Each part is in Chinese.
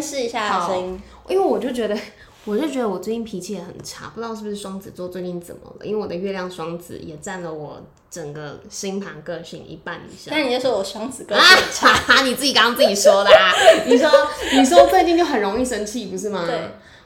试一下声音，因为我就觉得，我就觉得我最近脾气也很差，不知道是不是双子座最近怎么了？因为我的月亮双子也占了我整个星盘个性一半以上。那你就说我双子个性差，啊、你自己刚刚自己说的啊？你说你说最近就很容易生气，不是吗？对。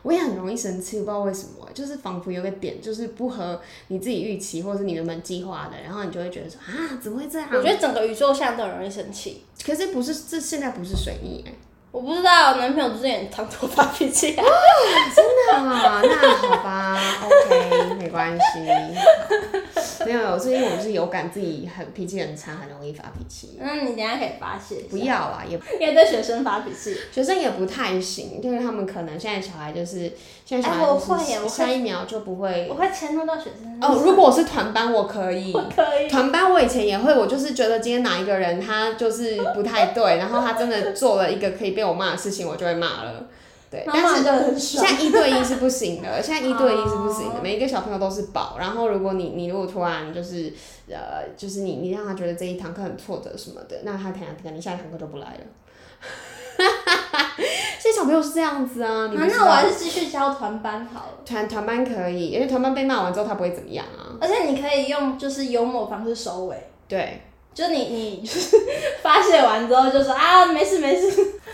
我也很容易生气，不知道为什么，就是仿佛有个点就是不合你自己预期，或者是你原本计划的，然后你就会觉得说啊，怎么会这样？我觉得整个宇宙下都很容易生气，可是不是，这现在不是水逆哎。我不知道，男朋友之前也常跟我发脾气。真的啊？那好吧，OK，没关系。没有，有最近我就是有感自己很脾气很差，很容易发脾气。那你等下可以发泄。不要啊，也 可以对学生发脾气。学生也不太行，就是他们可能现在小孩就是现在小孩就是下一秒就不会。我会迁怒到学生。哦，如果我是团班，我可以。我可以。团班我以前也会，我就是觉得今天哪一个人他就是不太对，然后他真的做了一个可以被。我骂的事情我就会骂了，对，但是现在一对一是不行的，现在一对一是不行的，每一个小朋友都是宝。然后如果你你如果突然就是呃就是你你让他觉得这一堂课很挫折什么的，那他可能可能下一堂课就不来了。现在小朋友是这样子啊，你啊那我还是继续教团班好了。团团班可以，因为团班被骂完之后他不会怎么样啊。而且你可以用就是幽默方式收尾，对。就你你就是发泄完之后就说啊没事没事，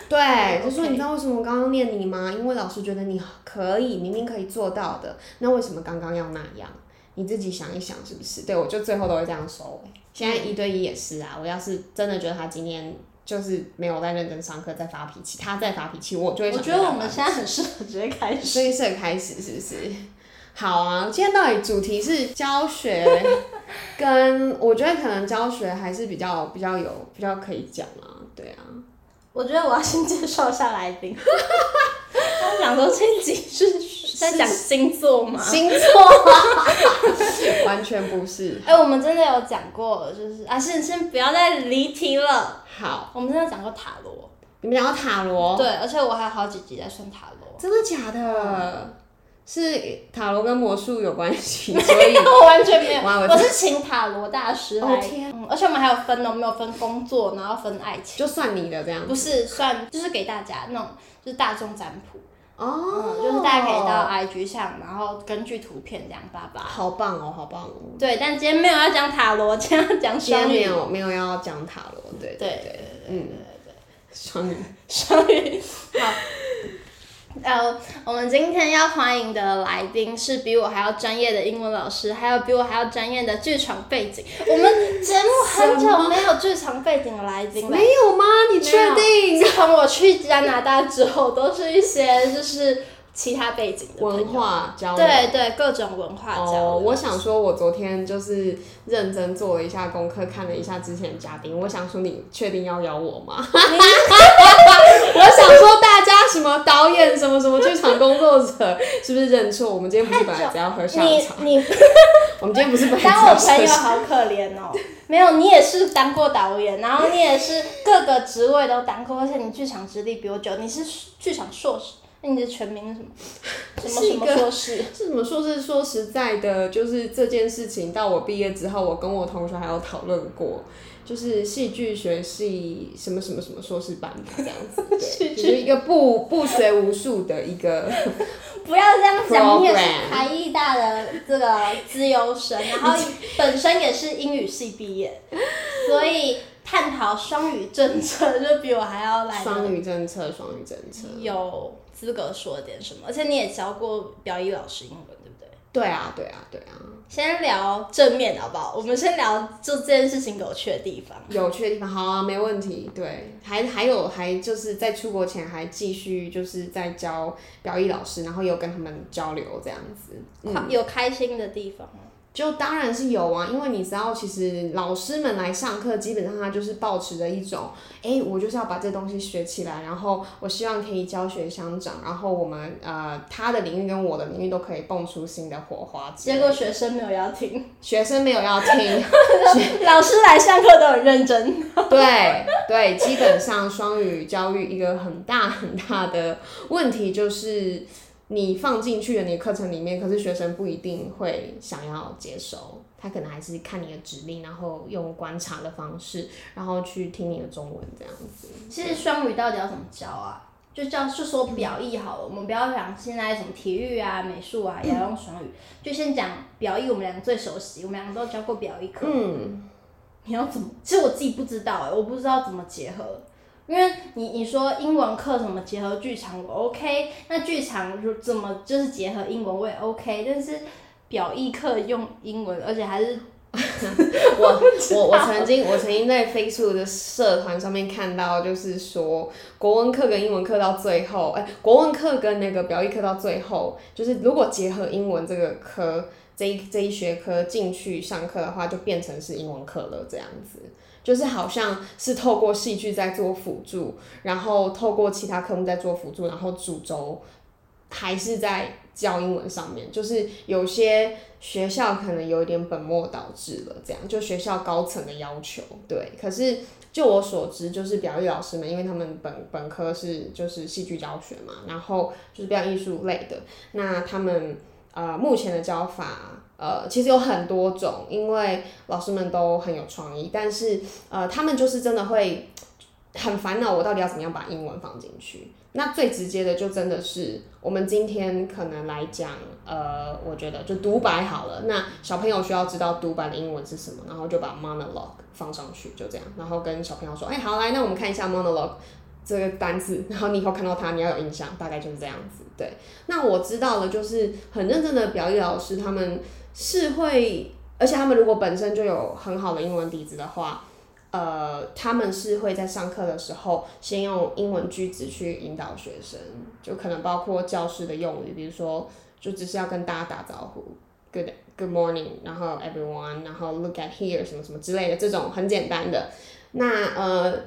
对，就说你知道为什么我刚刚念你吗？因为老师觉得你可以，明明可以做到的，那为什么刚刚要那样？你自己想一想是不是？对，我就最后都会这样收。现在一对一也是啊，我要是真的觉得他今天就是没有在认真上课，在发脾气，他在发脾气，我就会。我觉得我们现在很适合直接开始。所以是开始是不是？好啊，今天到底主题是教学，跟我觉得可能教学还是比较比较有比较可以讲啊，对啊。我觉得我要先介绍一下来宾。他讲说这集是在讲星座吗？星座吗？完全不是。哎、欸，我们真的有讲过，就是啊，先先不要再离题了。好，我们真的讲过塔罗。你们讲过塔罗？对，而且我还有好几集在算塔罗。真的假的？嗯是塔罗跟魔术有关系，所以我完全没有。我是请塔罗大师来，哦天嗯，而且我们还有分哦，没有分工作，然后分爱情，就算你的这样。不是算，就是给大家那种，就是大众占卜哦、嗯，就是大家可以到 IG 上，然后根据图片这样发发。好棒哦，好棒哦。对，但今天没有要讲塔罗，今天要讲双鱼。今天没有没有要讲塔罗，对对对，对对对，嗯，对对对，双鱼，双鱼，好。呃，我们今天要欢迎的来宾是比我还要专业的英文老师，还有比我还要专业的剧场背景。我们节目很久没有剧场背景的来宾了。没有吗？你确定？自从我去加拿大之后，都是一些就是。其他背景的文化交流，对对，各种文化交流。Oh, 我想说，我昨天就是认真做了一下功课，看了一下之前的嘉宾。我想说，你确定要邀我吗？我想说，什么导演，什么什么剧场工作者，是不是认错？我们今天不是本来只要喝下午茶？你你，我们今天不是本来当我朋友好可怜哦。没有，你也是当过导演，然后你也是各个职位都当过，而且你剧场资历比我久，你是剧场硕士。那你的全名是什么？什么什么硕士？是什么硕士？说实在的，就是这件事情到我毕业之后，我跟我同学还有讨论过，就是戏剧学系什么什么什么硕士班这样子，对，就是一个不不学无术的一个。不要这样讲，你也是台艺大的这个资优生，然后本身也是英语系毕业，所以。探讨双语政策就比我还要来。双语政策，双语政策。有资格说点什么？而且你也教过表演老师英文，对啊，对啊，对啊。先聊正面好不好？我们先聊就这件事情有趣的地方。有趣的地方，好啊，没问题。对，还还有还就是在出国前还继续就是在教表演老师，然后有跟他们交流这样子。嗯，有开心的地方吗？就当然是有啊，因为你知道，其实老师们来上课，基本上他就是抱持着一种，哎、欸，我就是要把这东西学起来，然后我希望可以教学相长，然后我们呃他的领域跟我的领域都可以蹦出新的火花。结果学生没有要听，学生没有要听，老师来上课都很认真。对对，基本上双语教育一个很大很大的问题就是。你放进去了你的课程里面，可是学生不一定会想要接收。他可能还是看你的指令，然后用观察的方式，然后去听你的中文这样子。其实双语到底要怎么教啊？就叫就说表意好了，我们不要讲现在什么体育啊、美术啊也要用双语，就先讲表意。我们两个最熟悉，我们两个都教过表意课。嗯，你要怎么？其实我自己不知道哎、欸，我不知道怎么结合。因为你你说英文课怎么结合剧场我 OK，那剧场就怎么就是结合英文我也 OK，但是表意课用英文，而且还是。我我我曾经我曾经在 Facebook 的社团上面看到，就是说国文课跟英文课到最后，哎、国文课跟那个表意课到最后，就是如果结合英文这个科这一这一学科进去上课的话，就变成是英文课了，这样子，就是好像是透过戏剧在做辅助，然后透过其他科目在做辅助，然后主轴还是在教英文上面，就是有些。学校可能有一点本末倒置了，这样就学校高层的要求，对。可是就我所知，就是表意老师们，因为他们本本科是就是戏剧教学嘛，然后就是表演艺术类的，那他们呃目前的教法呃其实有很多种，因为老师们都很有创意，但是呃他们就是真的会很烦恼，我到底要怎么样把英文放进去。那最直接的就真的是我们今天可能来讲，呃，我觉得就独白好了。那小朋友需要知道独白的英文是什么，然后就把 monologue 放上去，就这样，然后跟小朋友说，哎、好，来，那我们看一下 monologue 这个单词，然后你以后看到它，你要有印象，大概就是这样子。对，那我知道了，就是很认真的表意老师，他们是会，而且他们如果本身就有很好的英文底子的话。呃，他们是会在上课的时候先用英文句子去引导学生，就可能包括教室的用语，比如说就只是要跟大家打招呼，good good morning，然后 everyone，然后 look at here 什么什么之类的这种很简单的。那呃，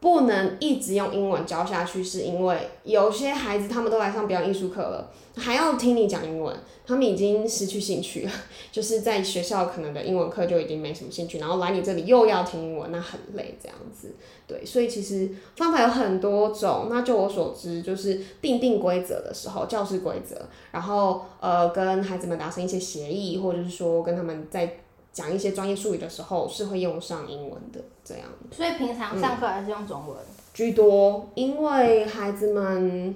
不能一直用英文教下去，是因为有些孩子他们都来上表演艺术课了，还要听你讲英文。他们已经失去兴趣了，就是在学校可能的英文课就已经没什么兴趣，然后来你这里又要听英文，那很累这样子。对，所以其实方法有很多种。那就我所知，就是订定规则的时候，教室规则，然后呃跟孩子们达成一些协议，或者是说跟他们在讲一些专业术语的时候，是会用上英文的这样。所以平常上课还是用中文？嗯，居多，因为孩子们。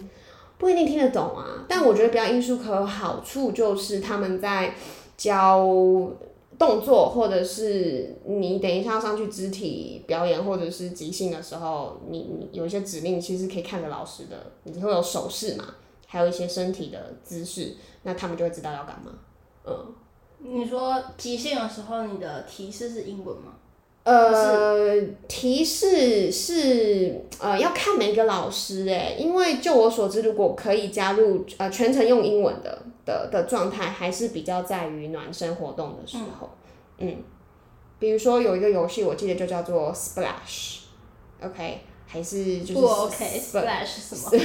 不一定听得懂啊，但我觉得表演艺术课好处就是他们在教动作，或者是你等一下要上去肢体表演或者是即兴的时候，你你有一些指令其实可以看着老师的，你会有手势嘛，还有一些身体的姿势，那他们就会知道要干嘛。嗯，你说即兴的时候，你的提示是英文吗？呃，提示是呃要看每个老师诶，因为就我所知，如果可以加入呃全程用英文的的的状态，还是比较在于暖身活动的时候，嗯，嗯，比如说有一个游戏，我记得就叫做 Splash，OK。还是就是不 OK，Splash 什么？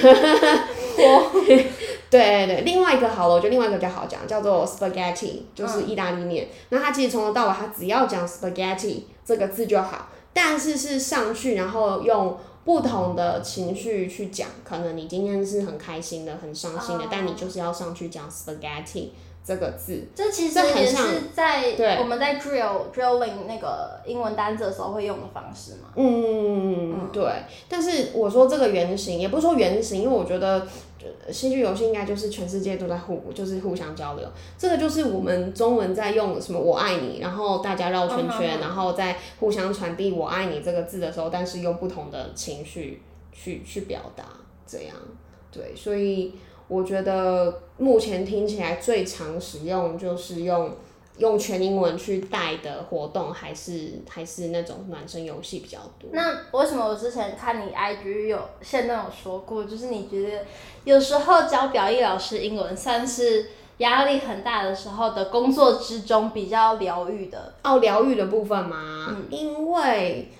对对对，另外一个好了，我觉得另外一个比较好讲，叫做 Spaghetti，就是意大利面。嗯、那他其实从头到尾，他只要讲 Spaghetti 这个字就好，但是是上去然后用不同的情绪去讲，可能你今天是很开心的、很伤心的，哦、但你就是要上去讲 Spaghetti。这个字，这其实也是在我们在 drill drilling 那个英文单词的时候会用的方式嘛。嗯，嗯对。但是我说这个原型，也不是说原型，因为我觉得戏剧游戏应该就是全世界都在互，就是互相交流。这个就是我们中文在用什么“我爱你”，然后大家绕圈圈，然后在互相传递“我爱你”这个字的时候，但是用不同的情绪去去表达，这样。对，所以。我觉得目前听起来最常使用就是用用全英文去带的活动，还是还是那种暖身游戏比较多。那为什么我之前看你 IG 有现在有说过，就是你觉得有时候教表意老师英文算是压力很大的时候的工作之中比较疗愈的？哦，疗愈的部分吗？嗯，因为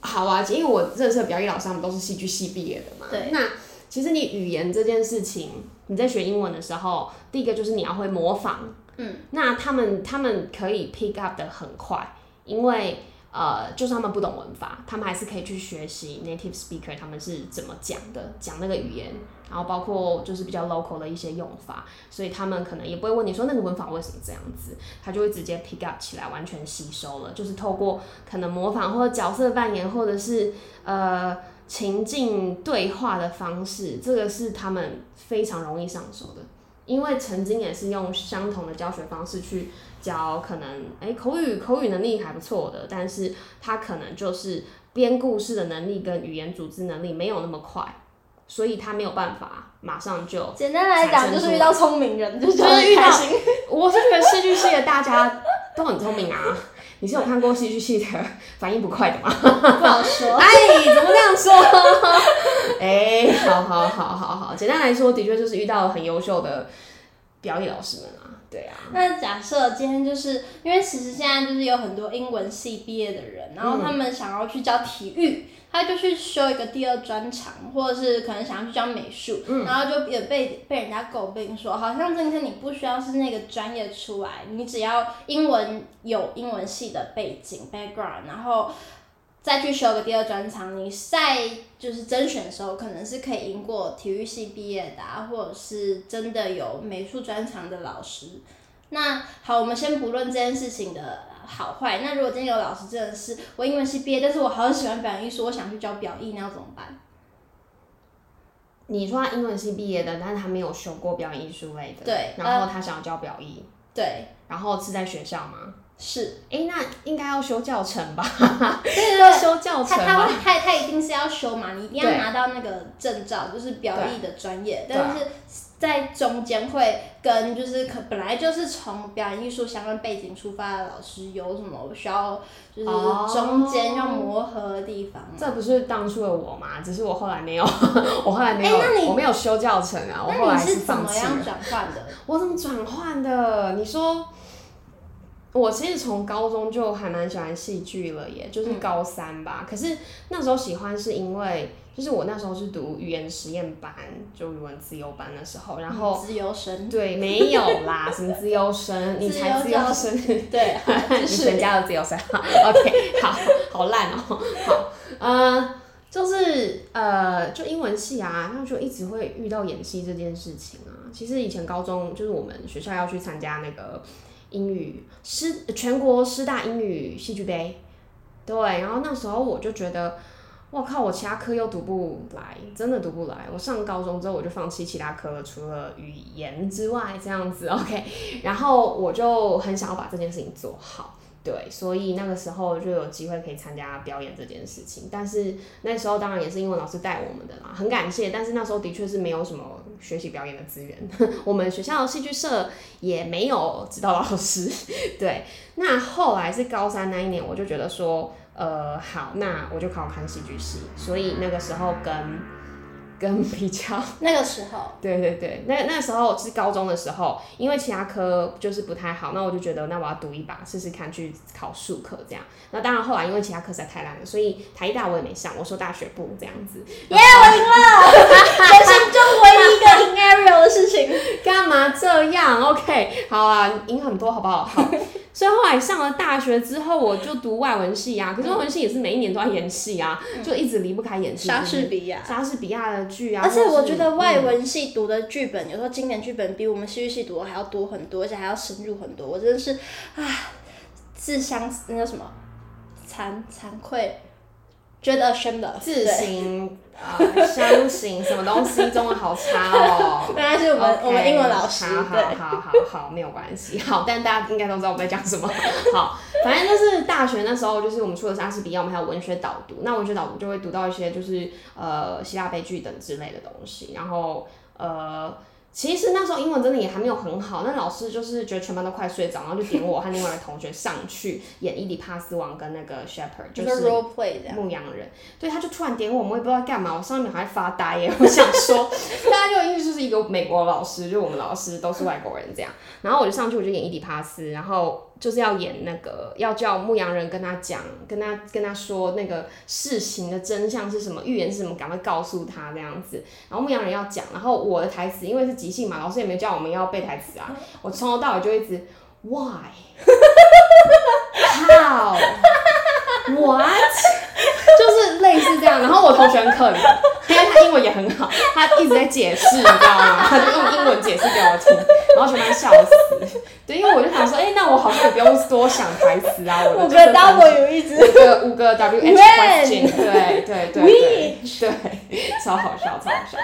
好啊，因为我认识的表意老师他们都是戏剧系毕业的嘛。对，那。其实你语言这件事情，你在学英文的时候，第一个就是你要会模仿。嗯，那他们他们可以 pick up 的很快，因为呃，就算他们不懂文法，他们还是可以去学习 native speaker 他们是怎么讲的，讲那个语言，然后包括就是比较 local 的一些用法，所以他们可能也不会问你说那个文法为什么这样子，他就会直接 pick up 起来，完全吸收了，就是透过可能模仿或者角色扮演，或者是呃情境对话的方式，这个是他们非常容易上手的，因为曾经也是用相同的教学方式去。教可能哎、欸、口语口语能力还不错的，但是他可能就是编故事的能力跟语言组织能力没有那么快，所以他没有办法马上就。简单来讲就是遇到聪明人，就是遇到。我是觉得戏剧系的大家都很聪明啊，你是有看过戏剧系的反应不快的吗？不好说。哎，怎么这样说？哎、欸，好好好好好，简单来说，的确就是遇到了很优秀的表演老师们啊。对啊，那假设今天就是因为其实现在就是有很多英文系毕业的人，然后他们想要去教体育，他就去修一个第二专长，或者是可能想要去教美术，嗯、然后就也被被人家诟病说，好像今天你不需要是那个专业出来，你只要英文有英文系的背景 background，然后。再去修个第二专长，你在就是甄选的时候，可能是可以赢过体育系毕业的啊，或者是真的有美术专长的老师。那好，我们先不论这件事情的好坏。那如果今天有老师真的是我英文系毕业，但是我好喜欢表演艺术，我想去教表艺，那要怎么办？你说他英文系毕业的，但是他没有修过表演艺术类的，对，然后他想要教表艺，对，然后是在学校吗？是，哎、欸，那应该要修教程吧？对对对，要修教程。他他他他一定是要修嘛，你一定要拿到那个证照，就是表艺的专业。但是在中间会跟就是可本来就是从表演艺术相关背景出发的老师有什么需要，就是中间要磨合的地方、哦。这不是当初的我嘛？只是我后来没有，我后来没有，欸、那你我没有修教程啊。我后来是怎么样转换的？我怎么转换的？你说。我其实从高中就还蛮喜欢戏剧了耶，就是高三吧。嗯、可是那时候喜欢是因为，就是我那时候是读语言实验班，就语文自由班的时候，然后自由生对，没有啦，什么自由生，你才自 由生，对，你全家的自由生，OK，好好烂哦、喔，好，呃，就是呃，就英文系啊，然后就一直会遇到演戏这件事情啊。其实以前高中就是我们学校要去参加那个。英语师全国师大英语戏剧杯，对，然后那时候我就觉得，我靠，我其他科又读不来，真的读不来。我上高中之后我就放弃其他科了，除了语言之外，这样子，OK。然后我就很想要把这件事情做好。对，所以那个时候就有机会可以参加表演这件事情，但是那时候当然也是英文老师带我们的啦，很感谢。但是那时候的确是没有什么学习表演的资源，我们学校的戏剧社也没有指导老师。对，那后来是高三那一年，我就觉得说，呃，好，那我就考看戏剧系。所以那个时候跟。跟比较 那个时候，对对对，那那时候是高中的时候，因为其他科就是不太好，那我就觉得那我要赌一把试试看去考数科这样。那当然后来因为其他科实在太烂了，所以台大我也没上，我说大学部这样子。耶，我赢了！人生中唯一一个赢 Ariel 的事情，干嘛这样？OK，好啊，赢很多好不好？好。所以后来上了大学之后，我就读外文系啊。可是外文系也是每一年都要演戏啊，嗯、就一直离不开演戏。莎士比亚，莎士比亚的剧啊。而且我觉得外文系读的剧本，嗯、有时候经典剧本比我们戏剧系读的还要多很多，而且还要深入很多。我真的是，啊，自相那叫什么，惭惭愧。觉得 ashamed 自行啊，相信什么东西，中文好差哦。原来是我们我们英文老师，好好好好好，没有关系。好，但大家应该都知道我在讲什么。好，反正就是大学那时候，就是我们除了莎士比亚，我们还有文学导读。那文学导读就会读到一些就是呃希腊悲剧等之类的东西，然后呃。其实那时候英文真的也还没有很好，那老师就是觉得全班都快睡着，然后就点我和另外一个同学上去演伊迪帕斯王跟那个 Shepherd，就是牧羊人。对，他就突然点我，我们也不知道干嘛，我上面还发呆耶。我想说，大家就因为就是一个美国老师，就我们老师都是外国人这样，然后我就上去我就演伊迪帕斯，然后。就是要演那个，要叫牧羊人跟他讲，跟他跟他说那个事情的真相是什么，预言是什么，赶快告诉他这样子。然后牧羊人要讲，然后我的台词因为是即兴嘛，老师也没叫我们要背台词啊，我从头到尾就一直 why how What？就是类似这样。然后我同学很可怜，因为他英文也很好，他一直在解释，你知道吗？他就用英文解释给我听，然后全班笑死。对，因为我就想说，哎、欸，那我好用多想台词啊。我的五个 W 一直五个五个 W H question，对对对对对，超好笑，超好笑。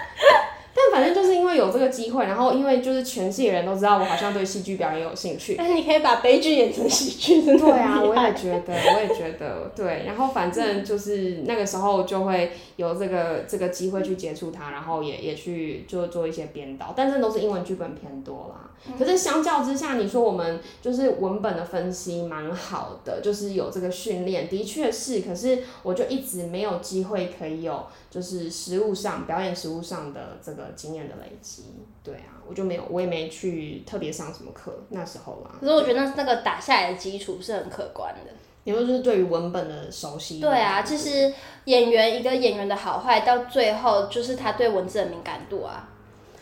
但反正就是因为有这个机会，然后因为就是全世界人都知道我好像对戏剧表演有兴趣。但是你可以把悲剧演成喜剧，真的对啊，我也觉得，我也觉得，对。然后反正就是那个时候就会有这个这个机会去接触它，然后也也去就做一些编导，但是都是英文剧本偏多啦。可是相较之下，你说我们就是文本的分析蛮好的，就是有这个训练，的确是。可是我就一直没有机会可以有，就是实物上表演实物上的这个经验的累积。对啊，我就没有，我也没去特别上什么课那时候啊。可是我觉得那那个打下来的基础是很可观的。你说就是对于文本的熟悉。对啊，其实演员一个演员的好坏，到最后就是他对文字的敏感度啊。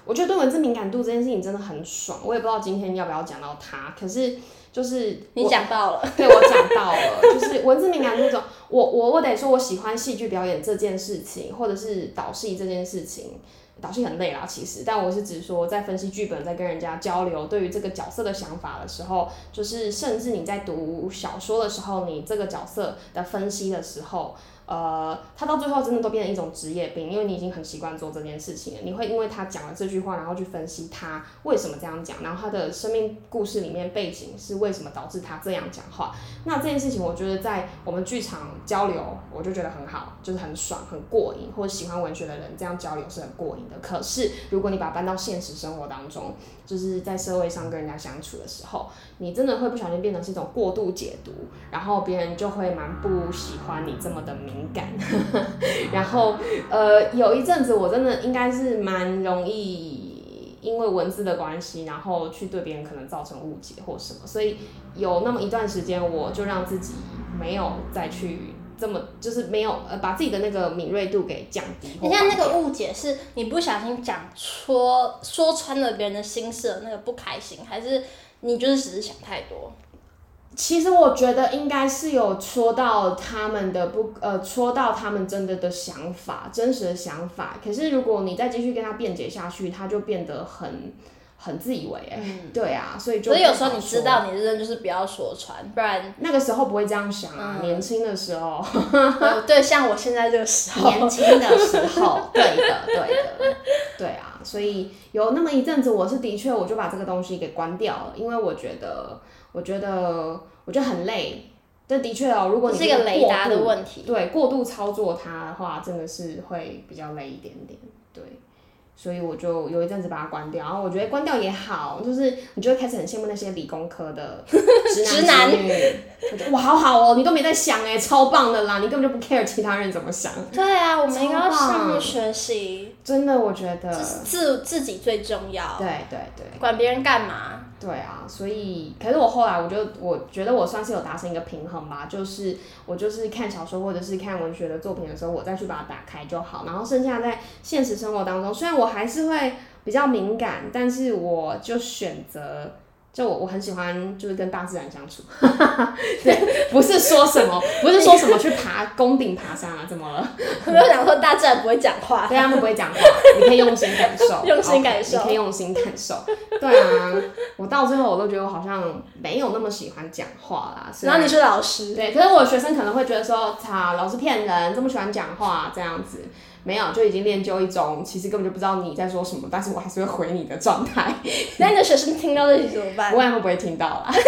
我觉得对文字敏感度这件事情真的很爽，我也不知道今天要不要讲到它，可是就是你讲到了，对，我讲到了，就是文字敏感度这种，我我我得说我喜欢戏剧表演这件事情，或者是导戏这件事情，导戏很累啦，其实，但我是指说在分析剧本，在跟人家交流，对于这个角色的想法的时候，就是甚至你在读小说的时候，你这个角色的分析的时候。呃，他到最后真的都变成一种职业病，因为你已经很习惯做这件事情了。你会因为他讲了这句话，然后去分析他为什么这样讲，然后他的生命故事里面背景是为什么导致他这样讲话。那这件事情，我觉得在我们剧场交流，我就觉得很好，就是很爽、很过瘾，或者喜欢文学的人这样交流是很过瘾的。可是，如果你把它搬到现实生活当中，就是在社会上跟人家相处的时候，你真的会不小心变成是一种过度解读，然后别人就会蛮不喜欢你这么的敏感。然后，呃，有一阵子我真的应该是蛮容易因为文字的关系，然后去对别人可能造成误解或什么，所以有那么一段时间，我就让自己没有再去。这么就是没有呃，把自己的那个敏锐度给降低。你像那个误解是你不小心讲戳，说穿了别人的心事，那个不开心，还是你就是只是想太多？其实我觉得应该是有戳到他们的不呃，戳到他们真的的想法，真实的想法。可是如果你再继续跟他辩解下去，他就变得很。很自以为哎、对啊，所以就。所以有时候你知道你的就是不要说穿，不然那个时候不会这样想啊。嗯、年轻的时候，对，像我现在这个时候，年轻的时候，对的，对的，对啊。所以有那么一阵子，我是的确我就把这个东西给关掉了，因为我觉得，我觉得，我觉得很累。这的确哦，如果你是一个雷达的问题，对，过度操作它的话，真的是会比较累一点点，对。所以我就有一阵子把它关掉，然后我觉得关掉也好，就是你就会开始很羡慕那些理工科的 直男直女，我觉得哇，好好哦，你都没在想哎，超棒的啦，你根本就不 care 其他人怎么想。对啊，我们应该要向上学习。真的，我觉得自自己最重要。对对对，管别人干嘛？对啊，所以可是我后来我就我觉得我算是有达成一个平衡吧，就是我就是看小说或者是看文学的作品的时候，我再去把它打开就好，然后剩下在现实生活当中，虽然我还是会比较敏感，但是我就选择。就我我很喜欢，就是跟大自然相处。对，不是说什么，不是说什么去爬攻顶爬山啊，怎么了？我有想说大自然不会讲话，对，他们不会讲话，你可以用心感受，用心感受，你可以用心感受。对啊，我到最后我都觉得我好像没有那么喜欢讲话啦。然后你是老师，对，可是我的学生可能会觉得说，操，老师骗人，这么喜欢讲话这样子。没有，就已经练就一种其实根本就不知道你在说什么，但是我还是会回你的状态。那你的学生听到这里怎么办？不管会不会听到啦。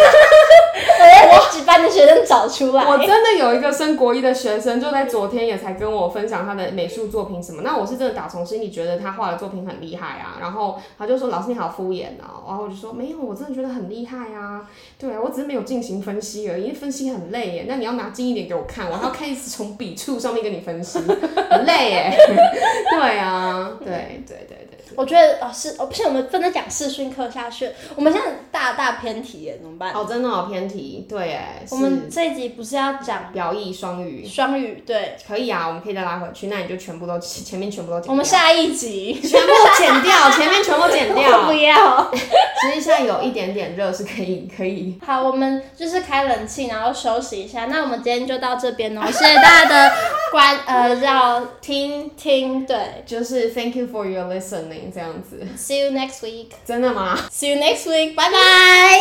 我要几班的学生找出来。我真的有一个升国一的学生，就在昨天也才跟我分享他的美术作品什么。那我是真的打从心里觉得他画的作品很厉害啊。然后他就说：“老师你好敷衍哦。”然后我就说：“没有，我真的觉得很厉害啊。”对啊，我只是没有进行分析而已，因为分析很累耶。那你要拿近一点给我看，我还要开始从笔触上面跟你分析，很累耶。对啊，对对对对。我觉得哦是哦，不行，我们不能讲视讯课下去。我们现在大大偏题耶，怎么办？哦，真的好偏题，对哎。我们这一集不是要讲表意双语？双语对，可以啊，我们可以再拉回去。那你就全部都前面全部都剪掉。我们下一集全部剪掉，前面全部剪掉。不要。其实现在有一点点热，是可以可以。好，我们就是开冷气，然后休息一下。那我们今天就到这边哦，谢谢大家的观呃要听听，对，就是 Thank you for your listening。这样子。See you next week。真的吗？See you next week。拜拜。